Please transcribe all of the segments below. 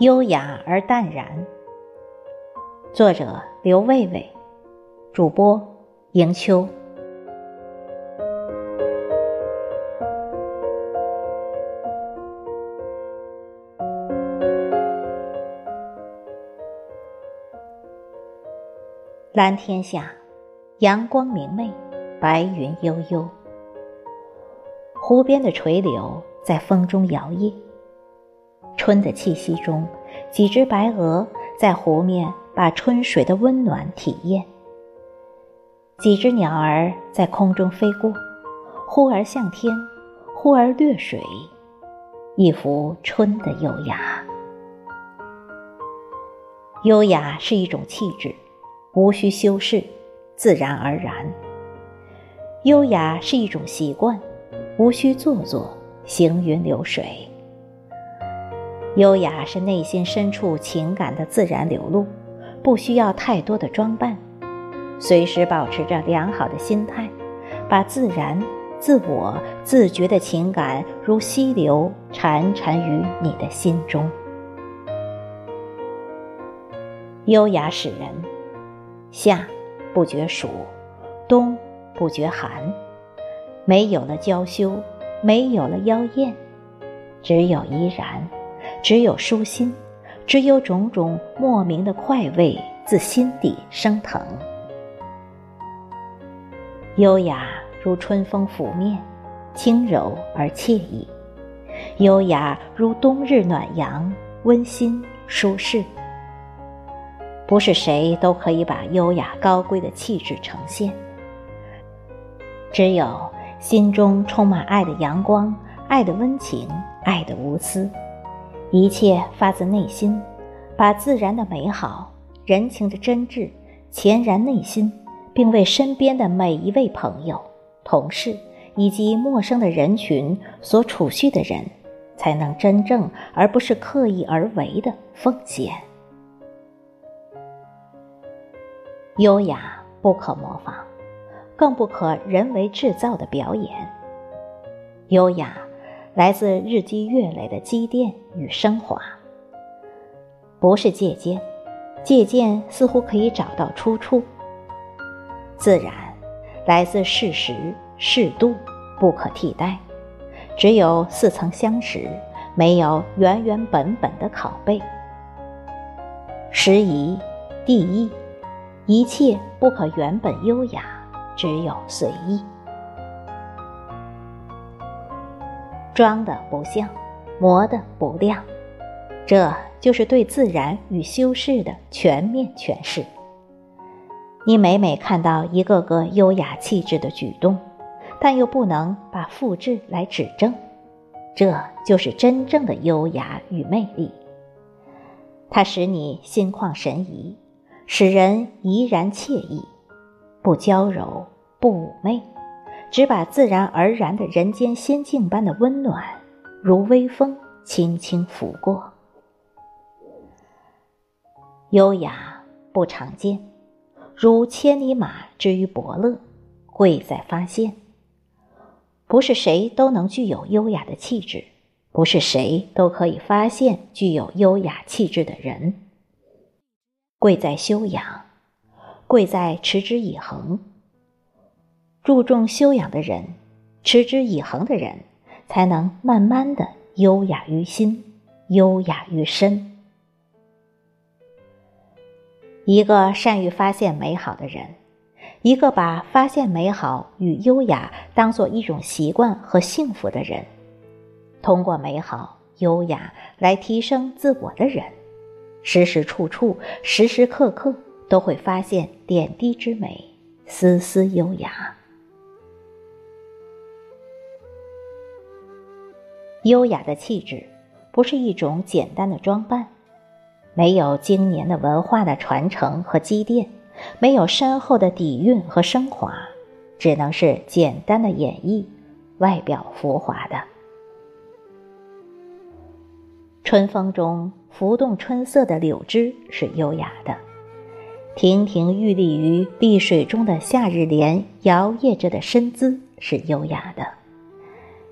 优雅而淡然。作者：刘卫卫，主播：迎秋。蓝天下，阳光明媚，白云悠悠。湖边的垂柳在风中摇曳。春的气息中，几只白鹅在湖面把春水的温暖体验。几只鸟儿在空中飞过，忽而向天，忽而掠水，一幅春的优雅。优雅是一种气质。无需修饰，自然而然。优雅是一种习惯，无需做作，行云流水。优雅是内心深处情感的自然流露，不需要太多的装扮，随时保持着良好的心态，把自然、自我、自觉的情感如溪流潺潺于你的心中。优雅使人。夏不觉暑，冬不觉寒，没有了娇羞，没有了妖艳，只有怡然，只有舒心，只有种种莫名的快慰自心底升腾。优雅如春风拂面，轻柔而惬意；优雅如冬日暖阳，温馨舒适。不是谁都可以把优雅高贵的气质呈现，只有心中充满爱的阳光、爱的温情、爱的无私，一切发自内心，把自然的美好、人情的真挚潜然内心，并为身边的每一位朋友、同事以及陌生的人群所储蓄的人，才能真正而不是刻意而为的奉献。优雅不可模仿，更不可人为制造的表演。优雅来自日积月累的积淀与升华，不是借鉴，借鉴似乎可以找到出处。自然来自事实适度，不可替代。只有似曾相识，没有原原本本的拷贝。时宜地易。一切不可原本优雅，只有随意。装的不像，磨的不亮，这就是对自然与修饰的全面诠释。你每每看到一个个优雅气质的举动，但又不能把复制来指正，这就是真正的优雅与魅力。它使你心旷神怡。使人怡然惬意，不娇柔，不妩媚，只把自然而然的人间仙境般的温暖，如微风轻轻拂过。优雅不常见，如千里马之于伯乐，贵在发现。不是谁都能具有优雅的气质，不是谁都可以发现具有优雅气质的人。贵在修养，贵在持之以恒。注重修养的人，持之以恒的人，才能慢慢的优雅于心，优雅于身。一个善于发现美好的人，一个把发现美好与优雅当做一种习惯和幸福的人，通过美好、优雅来提升自我的人。时时处处、时时刻刻都会发现点滴之美，丝丝优雅。优雅的气质，不是一种简单的装扮，没有经年的文化的传承和积淀，没有深厚的底蕴和升华，只能是简单的演绎，外表浮华的。春风中浮动春色的柳枝是优雅的，亭亭玉立于碧水中的夏日莲摇曳着的身姿是优雅的；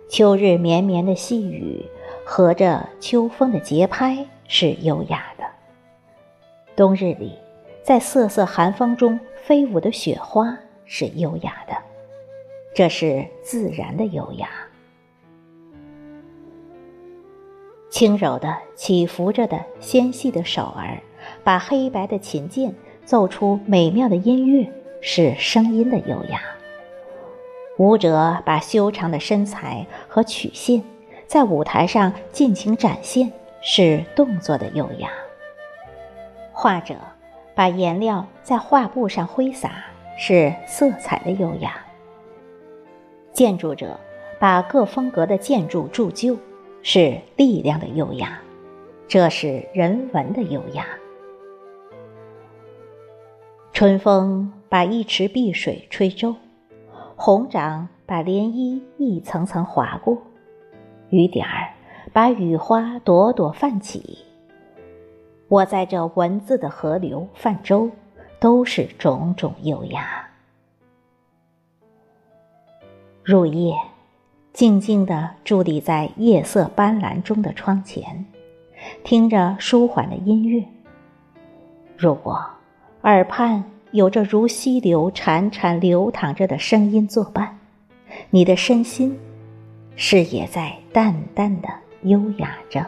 秋日绵绵的细雨和着秋风的节拍是优雅的；冬日里在瑟瑟寒风中飞舞的雪花是优雅的。这是自然的优雅。轻柔的起伏着的纤细的手儿，把黑白的琴键奏出美妙的音乐，是声音的优雅。舞者把修长的身材和曲线在舞台上尽情展现，是动作的优雅。画者把颜料在画布上挥洒，是色彩的优雅。建筑者把各风格的建筑铸就。是力量的优雅，这是人文的优雅。春风把一池碧水吹皱，红掌把涟漪一层层划过，雨点儿把雨花朵朵泛起。我在这文字的河流泛舟，都是种种优雅。入夜。静静地伫立在夜色斑斓中的窗前，听着舒缓的音乐。如果耳畔有着如溪流潺潺流淌着的声音作伴，你的身心是也在淡淡的优雅着。